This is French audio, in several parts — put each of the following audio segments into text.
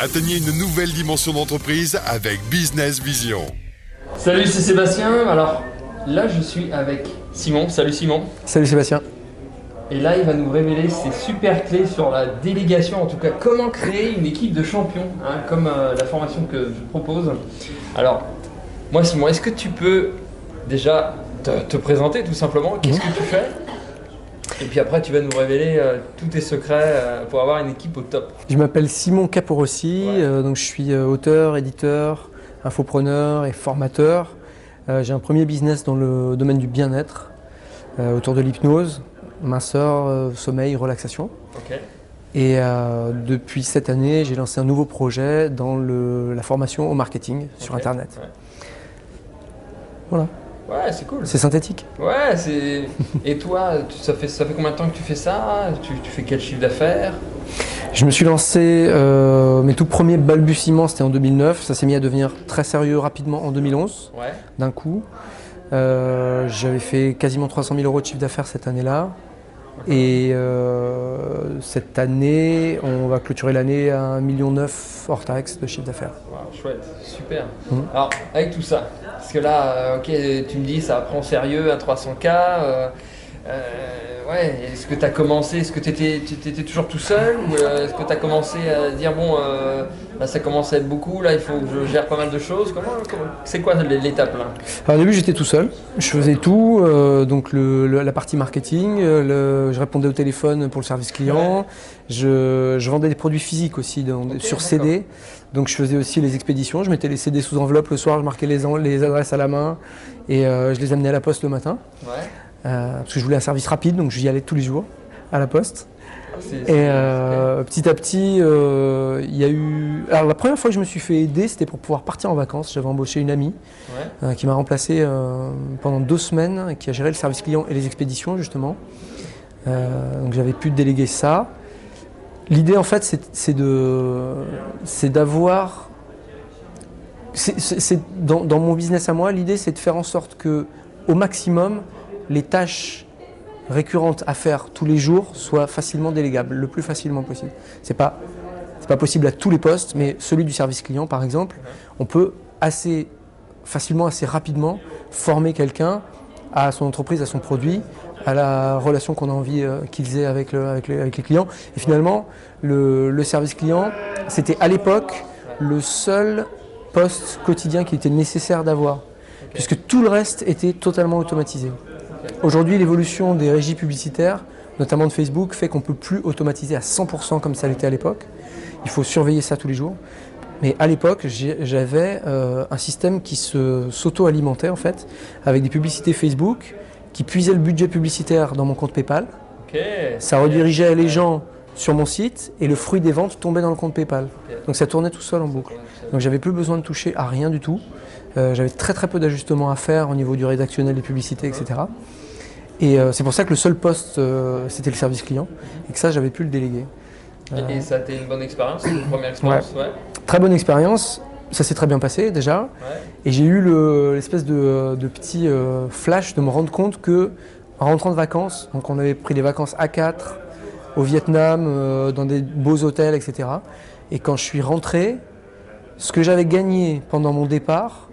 Atteignez une nouvelle dimension d'entreprise avec Business Vision. Salut, c'est Sébastien. Alors là, je suis avec Simon. Salut Simon. Salut Sébastien. Et là, il va nous révéler ses super clés sur la délégation, en tout cas comment créer une équipe de champions, hein, comme euh, la formation que je propose. Alors, moi Simon, est-ce que tu peux déjà te, te présenter tout simplement? Qu'est-ce que tu fais? Et puis après, tu vas nous révéler euh, tous tes secrets euh, pour avoir une équipe au top. Je m'appelle Simon Caporossi, Ouais. euh, donc je suis auteur, éditeur, infopreneur et formateur. J'ai un premier business dans le domaine du bien-être, autour de l'hypnose, minceur, sommeil, relaxation. Et depuis cette année, j'ai lancé un nouveau projet dans le- la formation au marketing sur. Internet. Ouais. Voilà, Ouais, c'est cool. c'est synthétique. Ouais, c'est. Et toi, tu- ça fait, ça fait combien de temps que tu fais ça? Tu, tu fais quel chiffre d'affaires? Je me suis lancé, euh, mes tout premiers balbutiements, c'était en 2009. Ça s'est mis à devenir très sérieux rapidement en 2011. Ouais. d'un coup. Euh, J'avais fait quasiment 300 000 euros de chiffre d'affaires cette année-là. Et euh, cette année, on va clôturer l'année à 1,9 million hors taxe de chiffre d'affaires. Wow, chouette, super. Mhm. Alors, avec tout ça, parce que là, euh, ok, tu me dis, ça prend sérieux à 300K. euh, euh, ouais, est-ce que tu as commencé, est-ce que tu étais, toujours tout seul Ou euh, est-ce que tu as commencé à dire, bon, euh, là, ça commence à être beaucoup, là, il faut que je gère pas mal de choses Comment, C'est quoi l'étape là? Alors, au début, j'étais tout seul. Je faisais tout, donc le- le- la partie marketing, le- je répondais au téléphone pour le service client, je, je vendais des produits physiques aussi dans- sur. CD. Donc je faisais aussi les expéditions, je mettais les CD sous enveloppe le soir, je marquais les, les adresses à la main et je les amenais à la poste le matin. Ouais. Euh, parce que je voulais un service rapide, donc j'y allais tous les jours à la poste. Et euh, petit à petit, euh, il y a eu. Alors la première fois que je me suis fait aider, c'était pour pouvoir partir en vacances. J'avais embauché une amie Ouais. euh, qui m'a remplacé pendant deux semaines, et qui a géré le service client et les expéditions justement. Donc j'avais pu déléguer ça. L'idée en fait, c'est- c'est de, c'est d'avoir. c'est- dans, dans mon business à moi, l'idée c'est de faire en sorte que, au maximum, les tâches récurrentes à faire tous les jours soient facilement délégables, le plus facilement possible. C'est pas pas possible à tous les postes, mais celui du service client, par exemple, on peut assez facilement, assez rapidement former quelqu'un à son entreprise, à son produit, à la relation qu'on a envie euh, qu'ils aient avec, le- avec les, avec les clients. Et finalement, le, le service client, c'était à l'époque le seul poste quotidien qui était nécessaire d'avoir, puisque tout le reste était totalement automatisé. Aujourd'hui, l'évolution des régies publicitaires, notamment de Facebook, fait qu'on ne peut plus automatiser à 100% comme ça l'était à l'époque. Il faut surveiller ça tous les jours. Mais à l'époque, j'avais euh, un système qui s'auto-alimentait en fait, avec des publicités Facebook qui puisaient le budget publicitaire dans mon compte PayPal. Ça redirigeait les gens sur mon site et le fruit des ventes tombait dans le compte PayPal. Donc ça tournait tout seul en boucle. Donc j'avais plus besoin de toucher à rien du tout. Euh, j'avais très très peu d'ajustements à faire au niveau du rédactionnel des publicités, etc. Et euh, c'est pour ça que le seul poste, euh, c'était le service client, et que ça, j'avais pu le déléguer. Et, et ça a été une bonne expérience, une première expérience, ouais. Très bonne expérience, ça s'est très bien passé déjà, ouais. et j'ai eu le- l'espèce de, de petit flash de me rendre compte que, en rentrant de vacances, donc on avait pris des vacances à 4 au Vietnam, euh, dans des beaux hôtels, etc. Et quand je suis rentré, ce que j'avais gagné pendant mon départ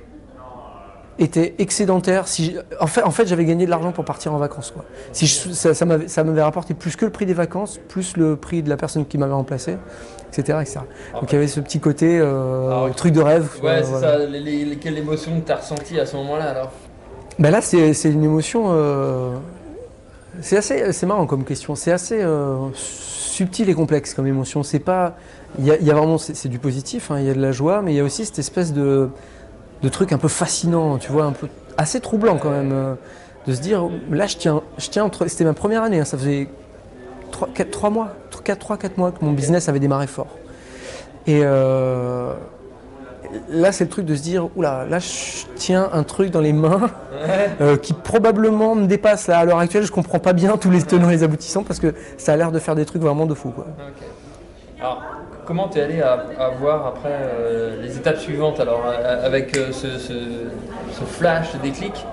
était excédentaire. Si en fait, en fait j'avais gagné de l'argent pour partir en vacances. Quoi. Si je- ça, ça m'avait rapporté plus que le prix des vacances, plus le prix de la personne qui m'avait remplacé, etc. etc. Donc il y avait ce petit côté euh, Ah, truc de rêve. Ouais, c'est voilà. ça. Les, les- les- quelle émotion tu as ressentie à ce moment-là alors? Ben là, c'est c'est une émotion. euh, c'est assez, c'est marrant comme question. C'est assez euh, subtil et complexe comme émotion. C'est pas, il y, a- il y a vraiment, c'est du positif. hein, Il y a de la joie, mais il y a aussi cette espèce de, de truc un peu fascinant. Tu vois, un peu assez troublant quand même, euh, de se dire, là, je tiens, je tiens entre. C'était ma première année. hein, ça faisait 3, 4, 3 mois, 4, 3, 4 mois que mon business avait démarré fort. Et euh, là, c'est le truc de se dire, oula, là, je tiens un truc dans les mains euh, qui probablement me dépasse. Là, à l'heure actuelle, je comprends pas bien tous les tenants et les aboutissants parce que ça a l'air de faire des trucs vraiment de fou. Quoi. Alors, comment tu es allé à, à voir après euh, les étapes suivantes alors euh, avec euh, ce, ce- ce flash, ce déclic?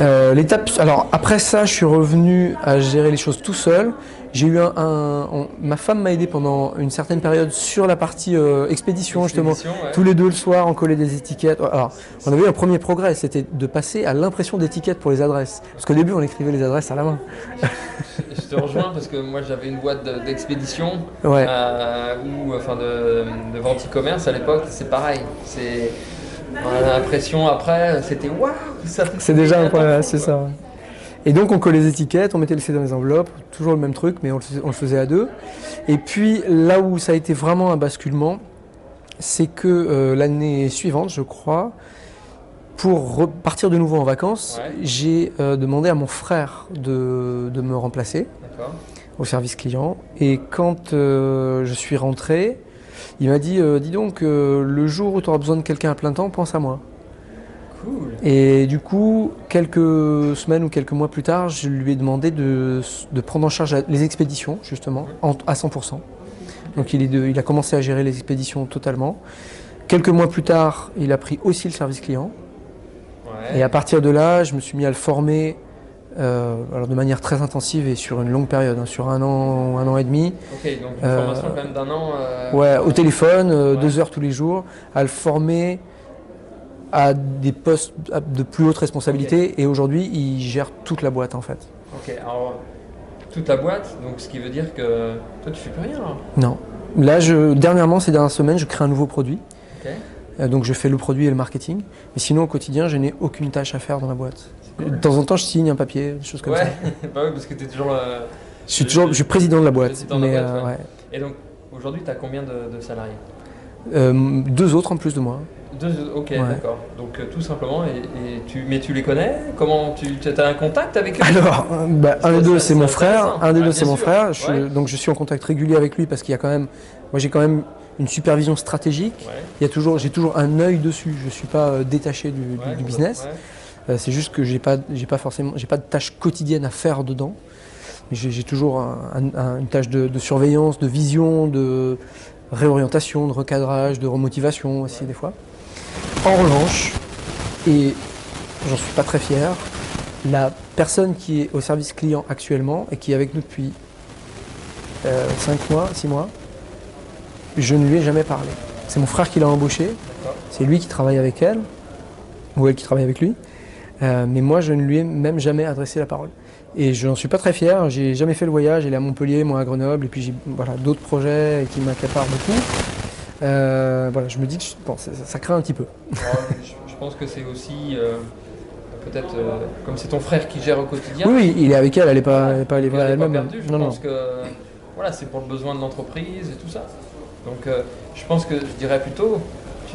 Euh, L'étape, alors après ça, je suis revenu à gérer les choses tout seul J'ai eu un, un- on- ma femme m'a aidé pendant une certaine période sur la partie euh, expédition, justement. Ouais. Tous les deux le soir, on collait des étiquettes. Alors, on avait eu un premier progrès, c'était de passer à l'impression d'étiquettes pour les adresses. Parce qu'au début, on écrivait les adresses à la main. Je te rejoins parce que moi j'avais une boîte de- d'expédition Ouais. euh, ou enfin de, de vente e-commerce à l'époque, c'est pareil. C'est on a l'impression après, c'était waouh, C'est déjà un quoi. c'est ça. Et donc on collait les étiquettes, on mettait le C dans les enveloppes, toujours le même truc, mais on le, faisait- on le faisait à deux. Et puis là où ça a été vraiment un basculement, c'est que euh, l'année suivante, je crois, pour repartir de nouveau en vacances, Ouais. j'ai euh, demandé à mon frère de, de me remplacer au service client. Et quand euh, je suis rentré, il m'a dit, dis donc, le jour où tu auras besoin de quelqu'un à plein temps, pense à moi. Cool. Et du coup, quelques semaines ou quelques mois plus tard, je lui ai demandé de, de prendre en charge les expéditions, justement, en- à 100%. Donc il, est de- il a commencé à gérer les expéditions totalement. Quelques mois plus tard, il a pris aussi le service client. Ouais. Et à partir de là, je me suis mis à le former euh, alors de manière très intensive et sur une longue période, hein, sur un an, un an et demi. Ok, donc une Euh, formation quand même d'un an. euh, Ouais, au téléphone, Ouais. deux heures tous les jours, à le former à des postes de plus haute responsabilité. Et aujourd'hui, il gère toute la boîte en fait. Ok, alors toute la boîte, donc ce qui veut dire que toi tu fais plus rien. Non. Là, je, dernièrement, ces dernières semaines, je crée un nouveau produit. Euh, donc, je fais le produit et le marketing. Mais sinon, au quotidien, je n'ai aucune tâche à faire dans la boîte. cool. De temps en temps, je signe un papier, des choses comme ouais, ça. bah oui, parce que tu es toujours. Je suis toujours, je suis président de la boîte. Président de la mais, boîte, euh, ouais. ouais. Et donc aujourd'hui, tu as combien de, de salariés? Euh, deux autres en plus de moi. Deux, ok, Ouais. d'accord. Donc euh, tout simplement, et, et tu, mais tu les connais? Comment tu as un contact avec eux? Alors, euh, bah, un des deux, c'est mon frère. Un des deux, c'est mon frère. Je suis- Ouais. Donc, je suis en contact régulier avec lui parce qu'il y a quand même, moi, j'ai quand même une supervision stratégique. Ouais, Il y a toujours, j'ai toujours un œil dessus. Je suis pas euh, détaché du, business. Euh, c'est juste que j'ai pas, j'ai pas forcément, j'ai pas de tâche quotidienne à faire dedans. J'ai toujours un- un- un- une tâche de, de surveillance, de vision, de réorientation, de recadrage, de remotivation aussi des fois. En revanche, et j'en suis pas très fier, la personne qui est au service client actuellement et qui est avec nous depuis 5 mois, 6 mois, je ne lui ai jamais parlé. C'est mon frère qui l'a embauché, c'est lui qui travaille avec elle, ou elle qui travaille avec lui. Euh, mais moi, je ne lui ai même jamais adressé la parole. Et je n'en suis pas très fier. J'ai jamais fait le voyage. Elle est à Montpellier, moi à Grenoble, et puis j'ai voilà, d'autres projets qui m'accaparent beaucoup. Euh, voilà, je me dis que je- bon, ça, ça craint un petit peu. Je, pense que c'est aussi euh, peut-être euh, comme c'est ton frère qui gère au quotidien. Oui, oui, il est avec elle, elle n'est pas, elle est pas est pas elle-même. je Non, non. pense que voilà, c'est pour le besoin de l'entreprise et tout ça. Donc je pense que je dirais plutôt,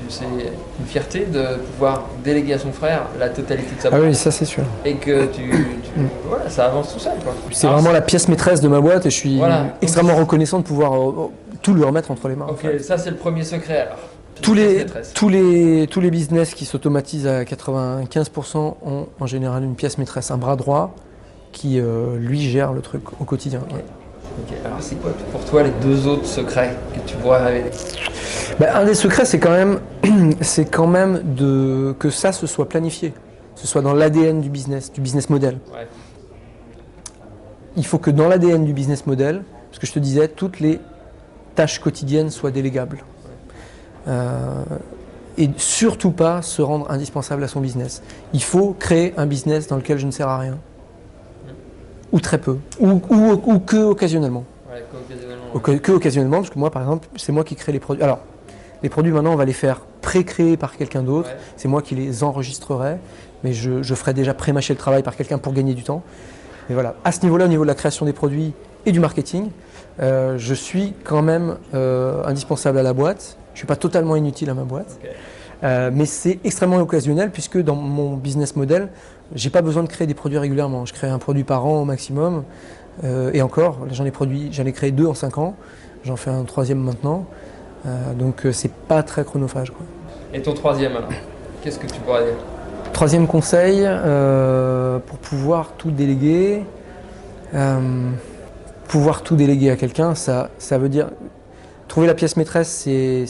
c'est une fierté de pouvoir déléguer à son frère la totalité de sa Ah boîte oui, ça c'est sûr. et que tu, tu- Mm. voilà, ça avance tout seul. C'est Alors, vraiment la pièce maîtresse de ma boîte et je suis Voilà. extrêmement reconnaissant de pouvoir euh, tout lui remettre entre les mains. en Ok, fait. ça c'est le premier secret alors. Tous les, tous, les, tous les business qui s'automatisent à 95% ont en général une pièce maîtresse, un bras droit qui euh, lui gère le truc au quotidien. Alors c'est quoi pour toi les deux autres secrets que tu pourrais révéler Bah, un des secrets, c'est quand même, c'est quand même de, que ça se soit planifié, que ce soit dans l'ADN du business, du business model. Ouais. Il faut que dans l'ADN du business model, ce que je te disais, toutes les tâches quotidiennes soient délégables. Euh, et surtout pas se rendre indispensable à son business. Il faut créer un business dans lequel je ne sers à rien. Ou très peu. Ou, ou- ou que occasionnellement. Ouais, Que, que occasionnellement, parce que moi, par exemple, c'est moi qui crée les produits. Alors, les produits, maintenant, on va les faire pré-créés par quelqu'un d'autre. Ouais. C'est moi qui les enregistrerai, mais je, je ferai déjà pré-mâcher le travail par quelqu'un pour gagner du temps. Mais voilà, à ce niveau-là, au niveau de la création des produits et du marketing, euh, je suis quand même euh, indispensable à la boîte. Je ne suis pas totalement inutile à ma boîte. Euh, mais c'est extrêmement occasionnel puisque dans mon business model, j'ai pas besoin de créer des produits régulièrement. Je crée un produit par an au maximum. Euh, et encore, là, j'en ai produit, j'en ai créé deux en cinq ans. J'en fais un troisième maintenant. Euh, donc euh, c'est pas très chronophage. quoi. Et ton troisième alors? Qu'est-ce que tu pourrais dire? Troisième conseil, euh, pour pouvoir tout déléguer, pouvoir tout déléguer à quelqu'un, ça, ça veut dire trouver la pièce maîtresse, c'est-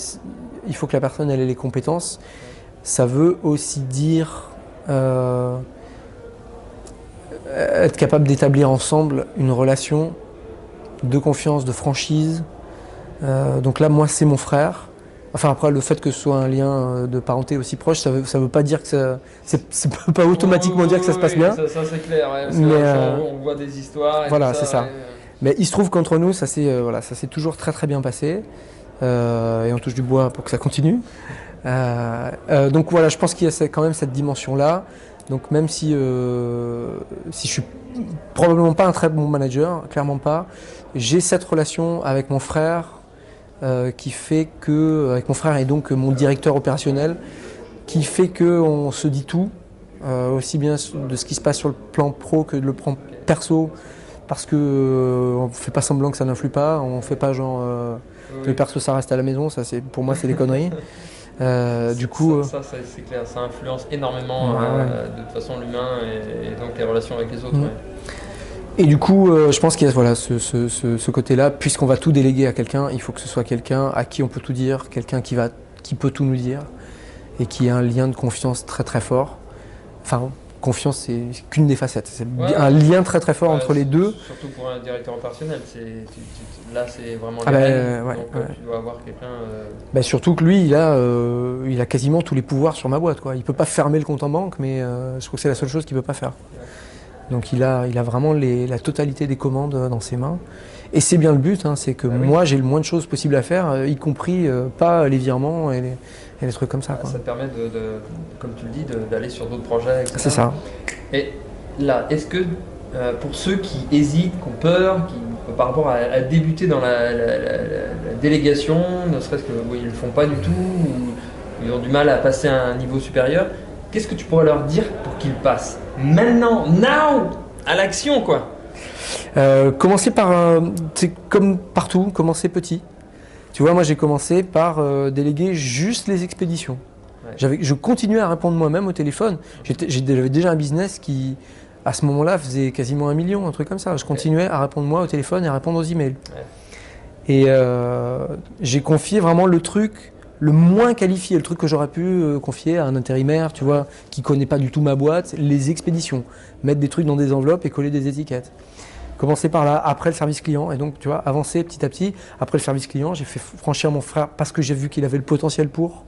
il faut que la personne elle ait les compétences. Ça veut aussi dire euh, être capable d'établir ensemble une relation de confiance, de franchise. Euh, donc là, moi, c'est mon frère. Enfin, après, le fait que ce soit un lien euh, de parenté aussi proche, ça veut, ça veut pas dire que ça. C'est pas automatiquement Oui, dire que ça oui, se passe bien. Ça, ça, c'est clair. ouais, Mais, euh, on voit des histoires. et voilà, c'est ça. ouais. Mais il se trouve qu'entre nous, ça s'est euh, voilà, toujours très très bien passé. Et on touche du bois pour que ça continue. Donc voilà, je pense qu'il y a quand même cette dimension-là. Donc même si, euh, si je suis probablement pas un très bon manager, clairement pas, j'ai cette relation avec mon frère euh, qui fait que, avec mon frère et donc mon directeur opérationnel, qui fait que on se dit tout, euh, aussi bien de ce qui se passe sur le plan pro que de le plan perso, parce que euh, on fait pas semblant que ça n'influe pas, on fait pas genre euh, Oui, le perso ça reste à la maison, ça c'est pour moi c'est des conneries. Euh, du coup, ça, euh, ça, ça, c'est clair, ça influence énormément Ouais, euh, de toute façon l'humain et, et donc les relations avec les autres. Ouais. Et du coup, euh, je pense qu'il y a voilà, ce, ce- ce- ce côté-là, puisqu'on va tout déléguer à quelqu'un, il faut que ce soit quelqu'un à qui on peut tout dire, quelqu'un qui, va, qui peut tout nous dire, et qui a un lien de confiance très très fort. Enfin, confiance, c'est qu'une des facettes. C'est Ouais. un lien très très fort Ouais, entre les deux. Surtout pour un directeur opérationnel, c'est, là c'est vraiment Ah les bah, rênes, euh, ouais, donc euh, tu dois avoir quelqu'un. euh, Bah, surtout que lui, il a, euh, il a quasiment tous les pouvoirs sur ma boîte. Quoi. Il peut pas fermer le compte en banque, mais euh, je trouve que c'est la seule chose qu'il peut pas faire. Donc il a, il a vraiment les- la totalité des commandes dans ses mains. Et c'est bien le but, hein, c'est que Ah oui. moi j'ai le moins de choses possibles à faire, y compris pas les virements et les, et les trucs comme ça. quoi. ça te permet de, de- comme tu le dis, d'aller sur d'autres projets. etc. C'est ça. Et là, est-ce que euh, pour ceux qui hésitent, qui ont peur, qui, par rapport à, à débuter dans la, la- la- la- la délégation, ne serait-ce que oui, ils ne le font pas du tout, ou ils ont du mal à passer à un niveau supérieur, qu'est-ce que tu pourrais leur dire pour qu'ils passent maintenant, now, à l'action quoi? Euh, commencer par, un- c'est comme partout, commencer petit. Tu vois, moi j'ai commencé par euh, déléguer juste les expéditions. Ouais. Je continuais à répondre moi-même au téléphone. J'avais déjà un business qui, à ce moment-là, faisait quasiment un million, un truc comme ça. Je continuais à répondre moi au téléphone et à répondre aux emails. Ouais. Et euh, j'ai confié vraiment le truc le moins qualifié, le truc que j'aurais pu euh, confier à un intérimaire, tu vois, qui connaît pas du tout ma boîte, les expéditions. Mettre des trucs dans des enveloppes et coller des étiquettes. Commencer par là, après le service client, et donc tu vois, avancer petit à petit. Après le service client, j'ai fait franchir mon frère parce que j'ai vu qu'il avait le potentiel pour,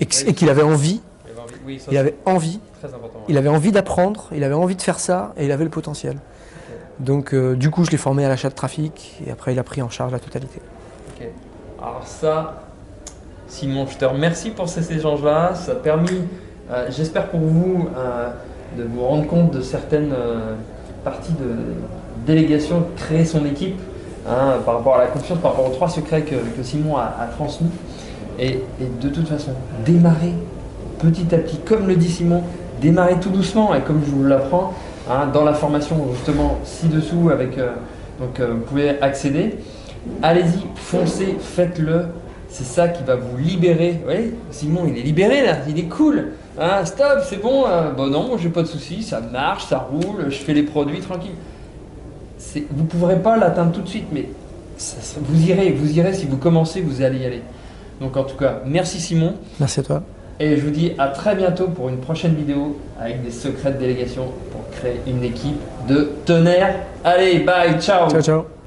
et qu'il avait envie. Il avait envie- Oui, ça, Il avait envie, c'est très important. il avait envie d'apprendre, il avait envie de faire ça, et il avait le potentiel. Donc euh, du coup, je l'ai formé à l'achat de trafic, et après il a pris en charge la totalité. Alors ça, Simon, je te remercie pour ces échanges-là. Ça a permis, euh, j'espère pour vous, euh, de vous rendre compte de certaines parties de délégation, créer son équipe hein, par rapport à la confiance, par rapport aux trois secrets que, Simon a, transmis. Et, et de toute façon, démarrer petit à petit, comme le dit Simon, démarrer tout doucement et comme je vous l'apprends hein, dans la formation justement ci-dessous avec euh, donc euh, vous pouvez accéder. Allez-y, foncez, faites-le. C'est ça qui va vous libérer. Vous voyez, Simon, il est libéré là, il est cool. Hein, stop, c'est bon. euh, bon non, j'ai pas de soucis, ça marche, ça roule, je fais les produits tranquille. Vous ne pourrez pas l'atteindre tout de suite, mais ça- ça- vous irez, vous irez si vous commencez, vous allez y aller. Donc en tout cas, merci Simon. Merci à toi. Et je vous dis à très bientôt pour une prochaine vidéo avec des secrets de délégation pour créer une équipe de tonnerre. Allez, bye, ciao Ciao, ciao.